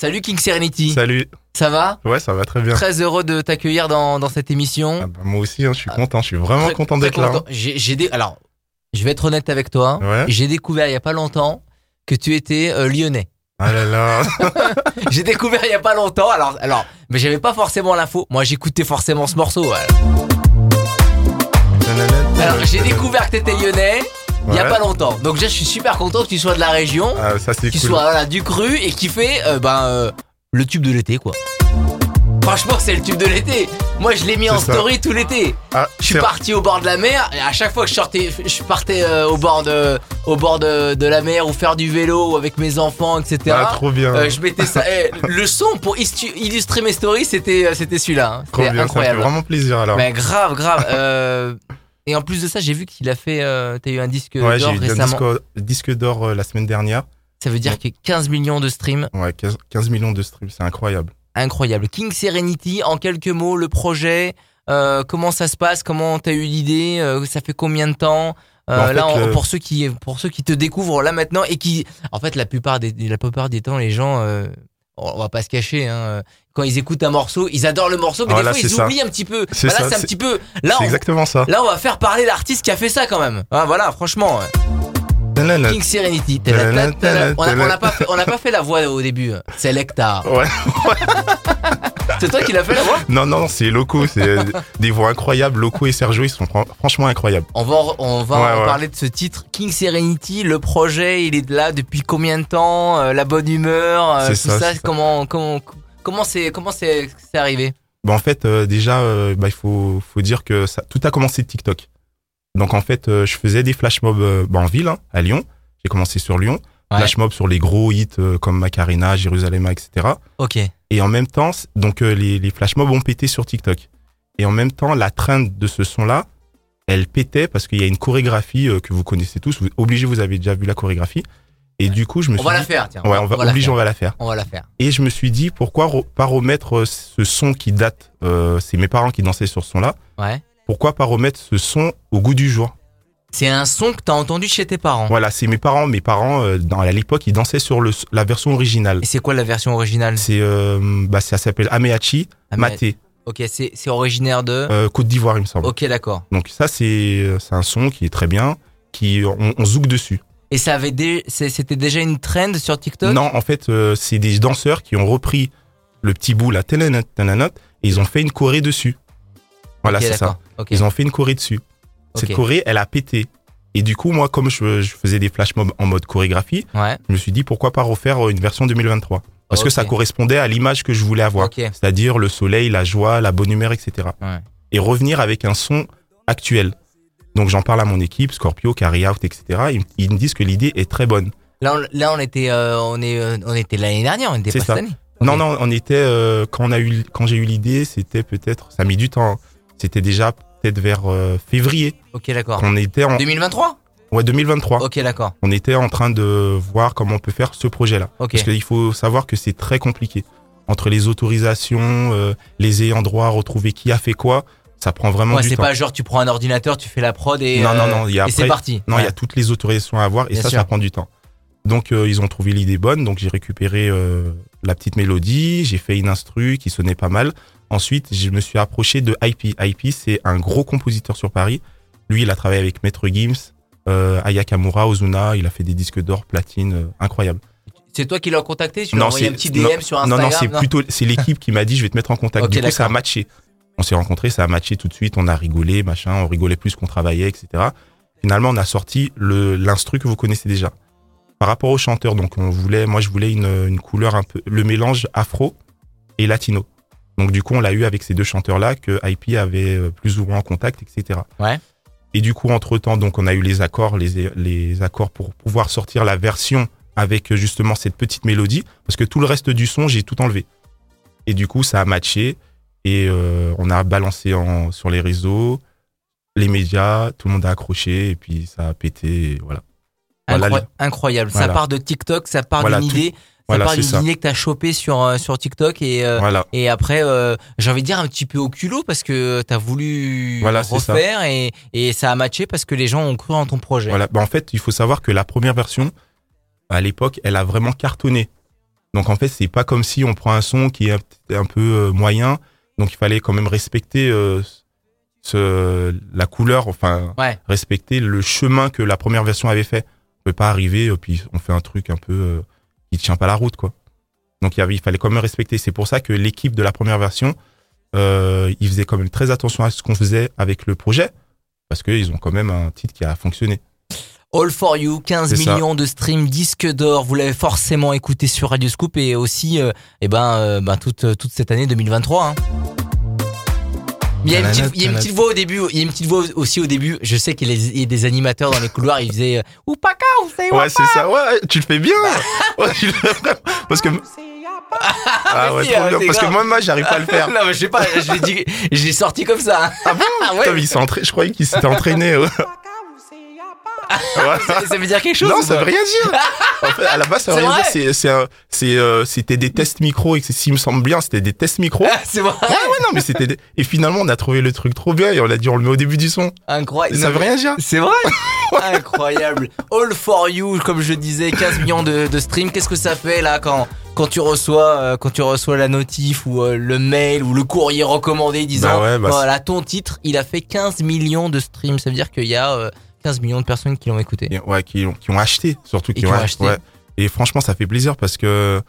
Salut King Serenity. Salut. Ça va Ouais, ça va très bien. Très heureux de t'accueillir dans, dans cette émission. Ah bah, moi aussi, hein, je suis Ah, content. Je suis vraiment Très- content d'être là. content. J'ai des alors, je vais être honnête avec toi. Ouais. J'ai découvert il y a pas longtemps que tu étais euh, lyonnais. Ah là là. J'ai découvert il y a pas longtemps. Alors alors, mais j'avais pas forcément l'info. Moi, j'écoutais forcément ce morceau. Alors, j'ai découvert que t'étais lyonnais il y a Ouais. pas longtemps. Donc déjà, je suis super content que tu sois de la région, Ah, ça c'est qui cool. soit voilà, du cru et qui fait euh, ben euh, le tube de l'été quoi. Franchement, c'est le tube de l'été. Moi, je l'ai mis en ça. story tout l'été. Ah, Je suis parti au bord de la mer et à chaque fois que je sortais, je partais euh, au bord de, au bord de, de la mer ou faire du vélo avec mes enfants, etc. Ah, trop bien. Euh, je mettais ça. eh, le son pour illustrer mes stories, c'était, c'était celui-là. hein. C'était bien. Ça fait incroyable. vraiment plaisir alors. Mais grave, grave. Euh, et en plus de ça, j'ai vu qu'il a fait. Euh, T'as eu un disque ouais, d'or eu un récemment. disque, disque d'or euh, la semaine dernière. Ça veut dire que 15 millions de streams. Ouais, 15, 15 millions de streams, c'est incroyable. Incroyable. King Serenity, en quelques mots, le projet, euh, comment ça se passe, comment t'as eu l'idée, euh, ça fait combien de temps? Euh, Bah, en Là, le- pour ceux qui pour ceux qui te découvrent là maintenant et qui, en fait, la plupart des la plupart des temps, les gens, euh, on va pas se cacher, hein, euh, quand ils écoutent un morceau, ils adorent le morceau, mais Voilà, des fois ils ça. oublient un petit peu. C'est Bah, c'est un petit peu. Là, C'est on, exactement ça. là, on va faire parler l'artiste qui a fait ça quand même. Ah, voilà, franchement. King Serenity. On n'a pas fait, pas la voix au début. C'est Lecta. Ouais. C'est toi qui l'as fait la voix? Non, non, c'est locaux. C'est euh, des voix incroyables. Locaux et Sergio, ils sont fran- franchement incroyables. On va, on va Ouais, en ouais. parler de ce titre. King Serenity, le projet, il est là depuis combien de temps euh, La bonne humeur, euh, tout ça. ça. comment, comment, comment c'est, comment c'est, c'est arrivé Bah, en fait, euh, déjà, euh, bah, il faut, faut dire que ça, tout a commencé de TikTok. Donc en fait, euh, je faisais des flash mobs euh, bah, en ville, hein, à Lyon. J'ai commencé sur Lyon. Ouais. Flash mobs sur les gros hits comme Macarena, Jérusalem, etc. Ok. Et en même temps, donc les, les flash mobs ont pété sur TikTok. Et en même temps, la trend de ce son-là, elle pétait parce qu'il y a une chorégraphie que vous connaissez tous. Vous, obligé, vous avez déjà vu la chorégraphie. Et du coup, je me On suis va dit, la faire, tiens. ouais, on va, faire. on va la faire. On va la faire. Et je me suis dit, pourquoi pas remettre euh, ce son qui date, euh, c'est mes parents qui dansaient sur ce son-là, Ouais. pourquoi pas remettre ce son au goût du jour? C'est un son que t'as entendu chez tes parents. Voilà, c'est mes parents. Mes parents, euh, dans, à l'époque, ils dansaient sur le, la version originale. Et c'est quoi la version originale? C'est, euh, bah, ça s'appelle Ameachi mais- Maté, Ok, c'est, originaire de? Côte d'Ivoire, il me semble. Ok, d'accord. Donc ça, c'est, c'est un son qui est très bien, qui on, on zouk dessus. Et ça avait dé- c'était déjà une trend sur TikTok? Non, en fait, euh, c'est des danseurs qui ont repris le petit bout, la tananat, et ils ont fait une choré dessus. Voilà, c'est ça. Ils ont fait une choré dessus. Cette Ok. choré, elle a pété. Et du coup, moi, comme je, je faisais des flash mobs en mode chorégraphie, Ouais. je me suis dit pourquoi pas refaire une version 2023. Parce que ça correspondait à l'image que je voulais avoir. C'est-à-dire le soleil, la joie, la bonne humeur, etc. Ouais. Et revenir avec un son actuel. Donc j'en parle à mon équipe, Scorpio, Carry Out, etc. Ils, ils me disent que l'idée est très bonne. Là, on, là, on était, euh, on est, euh, on était l'année dernière, on était pas ça. cette année. Non, non, on était euh, quand on a eu, quand j'ai eu l'idée, c'était peut-être, ça a mis du temps. C'était déjà peut-être vers euh, février. Ok, d'accord. On était en, 2023 ouais, 2023. Ok, d'accord. On était en train de voir comment on peut faire ce projet-là. Ok. Parce qu'il faut savoir que c'est très compliqué. Entre les autorisations, les ayants droit, retrouver qui a fait quoi, ça prend vraiment Ouais, du c'est temps. pas genre tu prends un ordinateur, tu fais la prod et, Non, non, euh, non, y a et c'est parti. Non, il y a toutes les autorisations à avoir et Bien ça, sûr. ça prend du temps. Donc euh, ils ont trouvé l'idée bonne, donc j'ai récupéré euh, la petite mélodie, j'ai fait une instru qui sonnait pas mal. Ensuite, je me suis approché de IP. IP, c'est un gros compositeur sur Paris. Lui, il a travaillé avec Maître Gims, euh, Ayakamura, Ozuna, il a fait des disques d'or, platine, incroyable. C'est toi qui l'as contacté? Tu lui as envoyé un petit DM non, sur non, Instagram? Non, c'est plutôt c'est l'équipe qui m'a dit je vais te mettre en contact. Ok, du coup, ça a matché. On s'est rencontrés, ça a matché tout de suite, on a rigolé, machin, on rigolait plus qu'on travaillait, etc. Finalement, on a sorti l'instru que vous connaissez déjà. Par rapport au chanteur, donc on voulait, moi je voulais une, une couleur un peu, le mélange afro et latino. Donc du coup, on l'a eu avec ces deux chanteurs-là que IP avait euh, plus ou moins en contact, etc. Ouais. Et du coup, entre temps, donc on a eu les accords, les, les accords pour pouvoir sortir la version avec justement cette petite mélodie, parce que tout le reste du son, j'ai tout enlevé. Et du coup, ça a matché et euh, on a balancé en, sur les réseaux, les médias, tout le monde a accroché et puis ça a pété. Et voilà. Voilà Incroy- le- incroyable. Ça part de TikTok, ça part Voilà, d'une idée, ça part d'une idée que t'as chopée sur euh, sur TikTok et euh, et après euh, j'ai envie de dire un petit peu au culot parce que t'as voulu c'est ça. refaire et et ça a matché parce que les gens ont cru en ton projet. Voilà. Bah, en fait, il faut savoir que la première version, à l'époque, elle a vraiment cartonné. Donc en fait, c'est pas comme si on prend un son qui est un, peu moyen, donc il fallait quand même respecter euh, ce, la couleur, enfin Ouais. respecter le chemin que la première version avait fait. On peut pas arriver et puis on fait un truc un peu euh, qui tient pas la route quoi. Donc il, y avait, il fallait quand même respecter. C'est pour ça que l'équipe de la première version, euh, ils faisaient quand même très attention à ce qu'on faisait avec le projet parce qu'ils ont quand même un titre qui a fonctionné. All for You, 15 C'est ça. millions de streams, disque d'or. Vous l'avez forcément écouté sur Radio Scoop et aussi, euh, eh ben, euh, ben toute toute cette année 2023. Hein. Il y, a une petite, il y a une petite voix au début, il y a une petite voix aussi au début. Je sais qu'il y a des- animateurs dans les couloirs, ils faisaient euh, Oupaka, vous savez Ouais, c'est ça. Ouais, tu le fais bien. Ouais, tu le fais vraiment. Parce que ah ouais, si, trop euh, bien. c'est Parce que moi, moi, j'arrive pas à le faire. non, mais je sais pas, je l'ai sorti comme ça. Ah bon Ah ouais. Putain, mais il s'est entraîné. Je croyais qu'il s'était entraîné. Ouais. Ça, ça veut dire quelque chose Non, ça veut rien dire. En fait, à la base, ça veut rien dire. euh, c'était des tests micro et s'il me semble bien, c'était des tests micro. Ah, C'est vrai. Ouais, ouais, non, mais c'était des... Et finalement, on a trouvé le truc trop bien et on l'a dit, on le met au début du son. Incroyable. Ça veut rien dire. C'est vrai Incroyable. All for you, comme je disais, 15 millions de, de streams. Qu'est-ce que ça fait là quand quand tu reçois euh, quand tu reçois la notif ou euh, le mail ou le courrier recommandé disant Bah ouais, bah voilà ton titre, il a fait 15 millions de streams. Ça veut dire qu'il y a euh, 15 millions de personnes qui l'ont écouté. Et, ouais, qui, ont- qui ont acheté, surtout qui, qui ont acheté. ouais. Et franchement, ça fait plaisir parce que,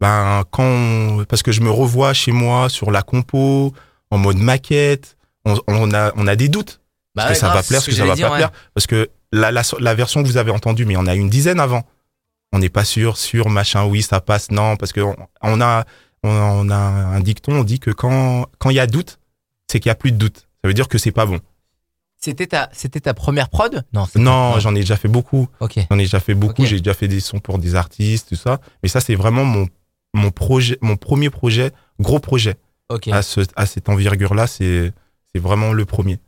ben, quand, on- parce que je me revois chez moi sur la compo, en mode maquette, on, on a, on a des doutes. Bah Est-ce ouais, que ça grave, va plaire, c'est est-ce que ça va dire, pas ouais. plaire Parce que la, la, la version que vous avez entendue, mais il y en a une dizaine avant. On n'est pas sûr, sûr, machin, oui, ça passe, non, parce que on, on a, on, on a un dicton, on dit que quand, quand il y a doute, c'est qu'il y a plus de doute. Ça veut dire que c'est pas bon. C'était ta c'était ta première prod? Non. Non, j'en ai déjà fait beaucoup. J'en ai déjà fait beaucoup. J'ai déjà fait des sons pour des artistes, tout ça. Mais ça, c'est vraiment mon, mon projet, mon premier projet, gros projet. À ce, à cette envergure-là, c'est, c'est vraiment le premier.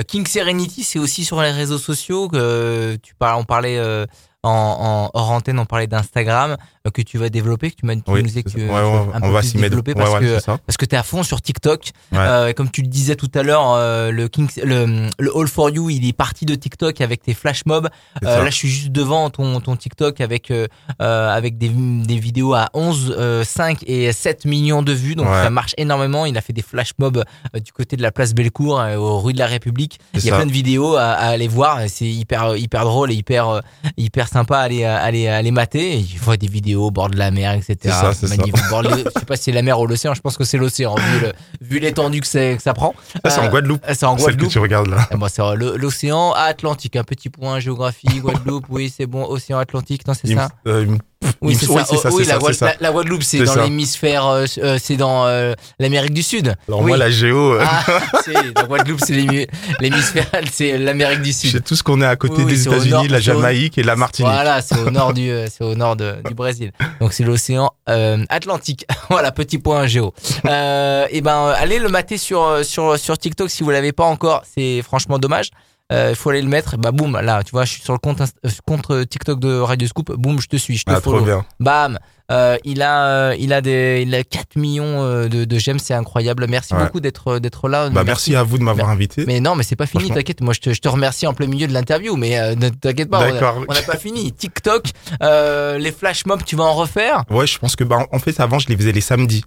Euh, King Serenity, c'est aussi sur les réseaux sociaux que tu parles, on parlait euh, en, en hors antenne, on parlait d'Instagram euh, que tu vas développer, que tu m'as tu Oui, que tu Ouais, ouais, un on peu va s'y développer Ouais, parce que parce que t'es à fond sur TikTok. Euh, comme tu le disais tout à l'heure, euh, le King, le, le All for You, il est parti de TikTok avec tes flash mobs. Euh, là, je suis juste devant ton, ton TikTok avec avec des, des vidéos à 11, euh, 5 et 7 millions de vues. Donc ça marche énormément. Il a fait des flash mobs du côté de la place Bellecour, aux rues de la République. Il y a ça. plein de vidéos à, à aller voir. C'est hyper hyper drôle et hyper hyper sympa à aller à aller à aller mater. Et il voit des vidéos au bord de la mer, etc. C'est ça, c'est ça. Bord de- je sais pas si c'est la mer ou l'océan. Je pense que c'est l'océan vu le- vu l'étendue que, c'est- que ça prend. Ça, c'est Euh, en Guadeloupe. C'est en Celle que Guadeloupe. tu regardes là. Bon, c'est le- l'océan Atlantique. Un petit point géographie Guadeloupe. Oui, c'est bon. Océan Atlantique. Non, c'est Il me- ça? euh, Oui, c'est ça. c'est ça, oui, c'est la, ça, Guad- c'est ça. la- la Guadeloupe, c'est C'est dans l'hémisphère, euh, euh, c'est dans euh, l'Amérique du Sud. Alors oui. moi, la géo, euh, Ah, c'est la Guadeloupe, c'est l'hémi- l'hémisphère, c'est l'Amérique du Sud. tout ce qu'on est à côté des c'est États-Unis, la c'est au- Jamaïque et la Martinique. Voilà, c'est au nord du, euh, c'est au nord de- du Brésil. Donc c'est l'océan euh, Atlantique. voilà, petit point géo. Euh, et ben, euh, allez le mater sur sur sur TikTok si vous l'avez pas encore. C'est franchement dommage. Euh, Il faut aller le mettre. Bah boum, là, tu vois, je suis sur le compte euh, compte euh, TikTok de Radio Scoop. Boum, je te suis, je te Ah, trop follow. bien. Bam. Euh, il a euh, il a des il a 4 millions euh, de, de j'aime, c'est incroyable. Merci Ouais. beaucoup d'être d'être là. Bah, merci à vous de m'avoir invité. Mais non, mais c'est pas fini, t'inquiète. Moi, je te, je te remercie en plein milieu de l'interview, mais ne t'inquiète pas, on n'a pas fini. TikTok, les flash mobs, tu vas en refaire? Ouais, je pense que bah, en fait avant je les faisais les samedis.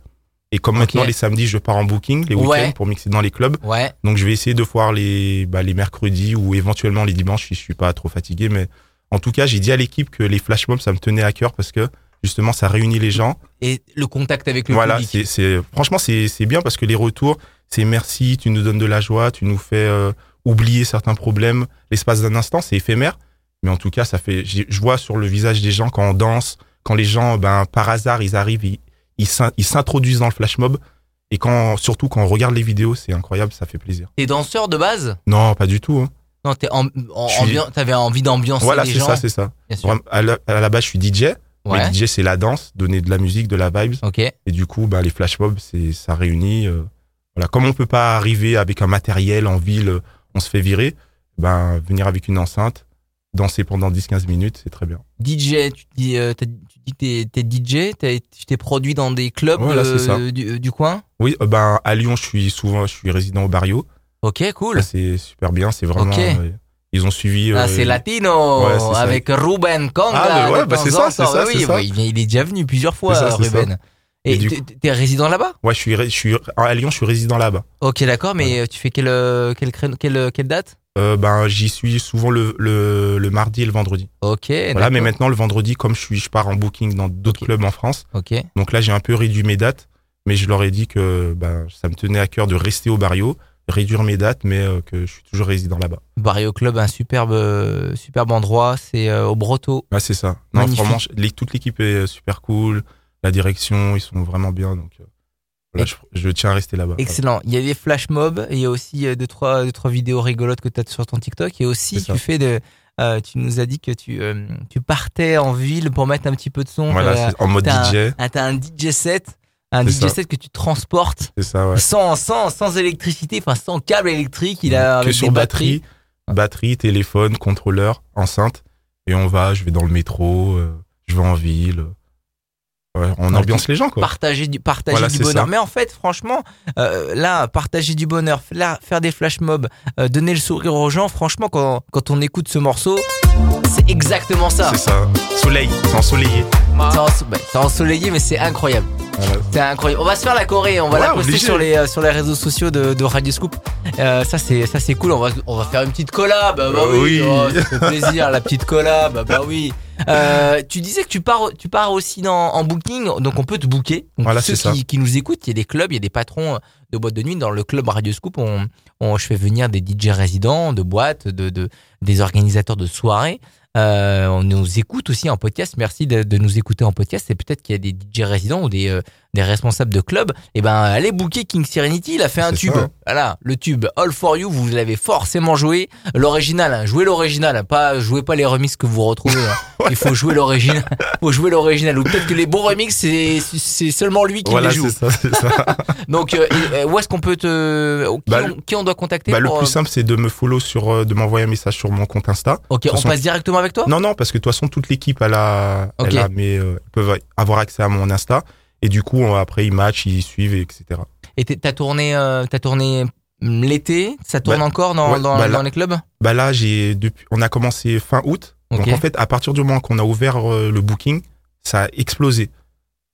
Et comme maintenant les samedis je pars en booking les Ouais. week-ends pour mixer dans les clubs, Ouais. donc je vais essayer de voir les bah, les mercredis ou éventuellement les dimanches si je suis pas trop fatigué. Mais en tout cas j'ai dit à l'équipe que les flash mobs ça me tenait à cœur parce que justement ça réunit les gens. Et le contact avec le voilà, public. c'est franchement c'est bien parce que les retours c'est merci, tu nous donnes de la joie, tu nous fais euh, oublier certains problèmes l'espace d'un instant, c'est éphémère. Mais en tout cas, ça fait, je vois sur le visage des gens quand on danse, quand les gens, ben, par hasard, ils arrivent, ils, ils s'in- ils s'introduisent dans le flash mob. Et quand, surtout quand on regarde les vidéos, c'est incroyable, ça fait plaisir. T'es danseur de base? Non, pas du tout. hein. Non, t'es en, suis- t'avais envie d'ambiancer Voilà, les c'est gens. ça, c'est ça. À la, à la base, je suis DJ. Ouais. Mais DJ, c'est la danse, donner de la musique, de la vibes. Et du coup, ben, les flash mobs, c'est, ça réunit. euh, voilà. Comme on peut pas arriver avec un matériel en ville, euh, on se fait virer, ben, venir avec une enceinte, danser pendant 10-15 minutes, c'est très bien. DJ, tu dis, euh, tu dis que t'es, DJ, tu t'es produit dans des clubs Voilà, euh, du, du coin? Oui, euh, ben, à Lyon, je suis souvent, je suis résident au Barrio. Ok, cool. C'est super bien. C'est vraiment, Ok. euh, Ils ont suivi. Ah, c'est Latino ouais, c'est ça. avec Ruben Conga. Ah, mais ouais, bah, c'est ça, c'est ça, Oui, c'est ça. oui, il, est déjà venu plusieurs fois, ça, Ruben. Et, Et du t'es- t'es résident là-bas? Ouais, je suis, je suis à Lyon, je suis résident là-bas. Ok, d'accord, mais tu fais quelle, quelle, quelle, quelle date? Euh, ben, j'y suis souvent le, le, le mardi et le vendredi. Ok, Voilà, mais maintenant le vendredi, comme je suis, je pars en booking dans d'autres clubs en France. Ok. Donc là, j'ai un peu réduit mes dates, mais je leur ai dit que ben, ça me tenait à cœur de rester au barrio, réduire mes dates, mais euh, que je suis toujours résident là-bas. Barrio Club, un superbe, euh, superbe endroit. C'est euh, au Broto. Ouais, c'est ça. Non, Magnifique. vraiment, je- les- toute l'équipe est super cool. La direction, ils sont vraiment bien. Donc, je, je tiens à rester là-bas. Excellent. Il y a des flash mobs. Il y a aussi euh, deux trois, deux, trois vidéos rigolotes que tu as sur ton TikTok. Et aussi, tu fais de. euh, tu nous as dit que tu, euh, tu partais en ville pour mettre un petit peu de son. Voilà, Euh, en mode DJ. Ah, t'as un DJ set, un DJ ça. set que tu transportes C'est ça, ouais. sans, sans, sans électricité, enfin sans câble électrique. Il a que avec sur des batterie, batterie, téléphone, contrôleur, enceinte. Et on va, je vais dans le métro, je vais en ville. On ambiance les gens, quoi. Partager du, partager Voilà, du c'est bonheur. ça. Mais en fait, franchement, euh, là, partager du bonheur, là, faire des flash mobs, euh, donner le sourire aux gens, franchement, quand, quand on écoute ce morceau, c'est exactement ça. C'est ça. Soleil, c'est ensoleillé. Enso- bah, ensoleillé, mais c'est incroyable. C'est incroyable. On va se faire la Corée, on va Ouais, la poster obligé. sur les, euh, sur les réseaux sociaux de, de Radio Scoop. Euh, ça, c'est, ça, c'est cool. On va, on va faire une petite collab. Bah, bah Euh, oui, oui. oh, ça fait plaisir, la petite collab. Bah, bah oui. Euh, tu disais que tu pars, tu pars aussi dans, en booking, donc on peut te booker. Donc Voilà, ceux qui, qui nous écoutent, il y a des clubs, il y a des patrons de boîtes de nuit. Dans le club Radio Scoop, on, on, je fais venir des DJ résidents, de boîtes, de, de, des organisateurs de soirées. Euh, on nous écoute aussi en podcast. Merci de, de nous écouter en podcast. Et peut-être qu'il y a des DJ résidents ou des, euh, des responsables de club. Et ben, allez booker King Serenity. Il a fait un tube. ça. Voilà, le tube All for You. Vous l'avez forcément joué. L'original, hein. jouez l'original. hein. Pas jouez pas les remixes que vous retrouvez. hein. Il faut jouer l'original. faut jouer l'original. Ou peut-être que les bons remixes, c'est c'est seulement lui qui Voilà, les joue. ça, ça. Donc, euh, euh, où est-ce qu'on peut te, qui, Bah, on, qui on doit contacter Bah, le plus euh, simple, c'est de me follow sur, de m'envoyer un message sur mon compte Insta. Ok, on façon- passe directement avec toi? Non, non, parce que de toute façon, toute l'équipe, elle a, Ok. elle a mes, euh, peuvent avoir accès à mon Insta. Et du coup, on- après, ils matchent, ils suivent, et etc. Et t'as tourné, euh, tourné hum, l'été? Ça tourne Bah, encore dans, ouais, dans, bah là- dans les clubs? Bah là, j'ai depuis, on a commencé fin août. Ok. Donc en fait, à partir du moment qu'on a ouvert euh, le booking, ça a explosé.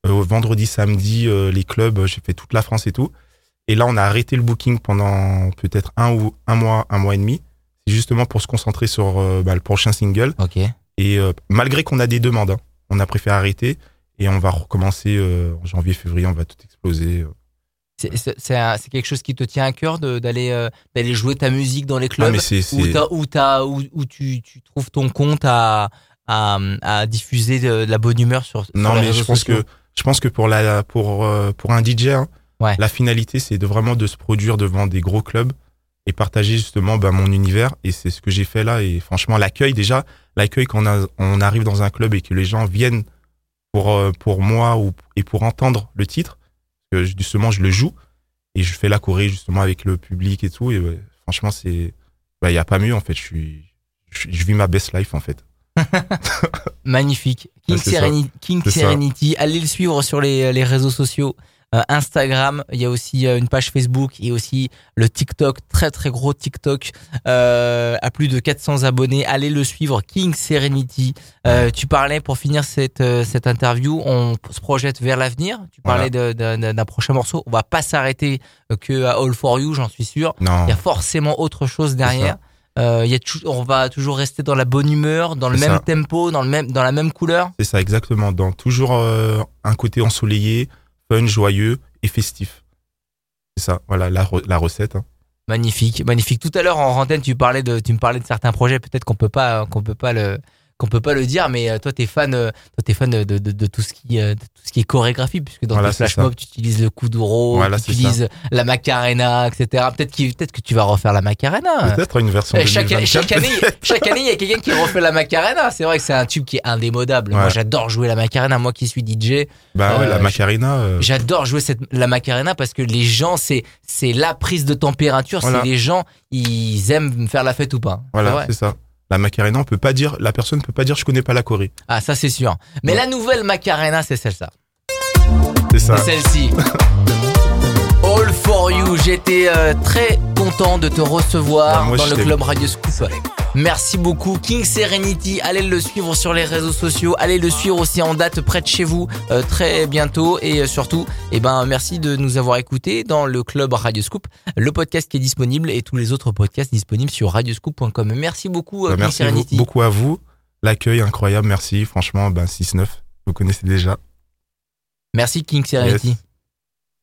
Euh, vendredi, samedi, euh, les clubs, j'ai fait toute la France et tout. Et là, on a arrêté le booking pendant peut-être un ou un mois, un mois et demi. C'est justement pour se concentrer sur euh, bah, le prochain single. Ok. Et malgré qu'on a des demandes, hein, on a préféré arrêter et on va recommencer euh, en janvier, février, on va tout exploser. euh. C'est- quelque chose qui te tient à cœur d'aller euh, d'aller jouer ta musique dans les clubs Ah, mais c'est, où, où, où, où tu, tu trouves ton compte à, à, à diffuser de, de la bonne humeur sur, sur non, les mais réseaux je pense sociaux? que je pense que pour la pour euh, pour un DJ, hein, Ouais. la finalité c'est de vraiment de se produire devant des gros clubs et partager justement bah, mon univers et c'est ce que j'ai fait là et franchement l'accueil déjà l'accueil quand on, a- on arrive dans un club et que les gens viennent pour euh, pour moi ou et pour entendre le titre que justement je le joue et je fais la choré justement avec le public et tout et ouais, franchement c'est bah il y a pas mieux en fait je suis je, je vis ma best life en fait Magnifique. King, Ouais. Serenity, King. Serenity. Allez le suivre sur les, les réseaux sociaux. Euh, Instagram, il y a aussi euh, une page Facebook et aussi le TikTok, très très gros TikTok, euh, à plus de 400 abonnés. Allez le suivre, King Serenity. Euh, tu parlais pour finir cette cette interview, on se projette vers l'avenir. Tu parlais d'un prochain morceau. On va pas s'arrêter que à All for You, j'en suis sûr. non Il y a forcément autre chose derrière. Euh, y a on va toujours rester dans la bonne humeur, dans le même ça. tempo, dans le même dans la même couleur. C'est ça, exactement. Dans toujours euh, un côté ensoleillé, fun, joyeux et festif. C'est ça, voilà la, re- la recette. hein. Magnifique, magnifique. Tout à l'heure en antenne, tu parlais tu me parlais de certains projets. Peut-être qu'on peut pas, qu'on peut pas le, qu'on peut pas le dire, mais euh, toi, t'es fan, euh, toi, t'es fan de, de, de, de tout ce qui, euh, de tout ce qui est chorégraphie, puisque dans Voilà, tes flash mobs, tu utilises le kuduro, Voilà, tu utilises la macarena, etc. Peut-être qu'il, peut-être que tu vas refaire la macarena. Peut-être une version Eh, chaque, 2024, chaque année, peut-être. chaque année, il y a quelqu'un qui refait la Macarena. C'est vrai que c'est un tube qui est indémodable. Moi, j'adore jouer la Macarena. Moi qui suis DJ, Bah ouais, la Macarena. euh, J'adore jouer cette, la Macarena parce que les gens, c'est, c'est la prise de température. Voilà. C'est les gens, ils aiment faire la fête ou pas. Voilà, c'est ça. La Macarena, on peut pas dire, la personne peut pas dire je connais pas la Corée. Ah, ça, c'est sûr. Mais Ouais. la nouvelle Macarena, c'est celle-là. C'est ça. C'est celle-ci. All for you. J'étais euh, très content de te recevoir moi, dans le club Radio Scoop. Merci beaucoup King Serenity. Allez le suivre sur les réseaux sociaux. Allez le suivre aussi en date près de chez vous euh, très bientôt. Et euh, surtout, eh ben merci de nous avoir écoutés dans le club Radio Scoop, le podcast qui est disponible et tous les autres podcasts disponibles sur radioscoop.com. Merci beaucoup euh, Bah, King merci Serenity. beaucoup à vous. L'accueil incroyable, merci. Franchement, ben 6-9, vous connaissez déjà. Merci King Serenity. Yes.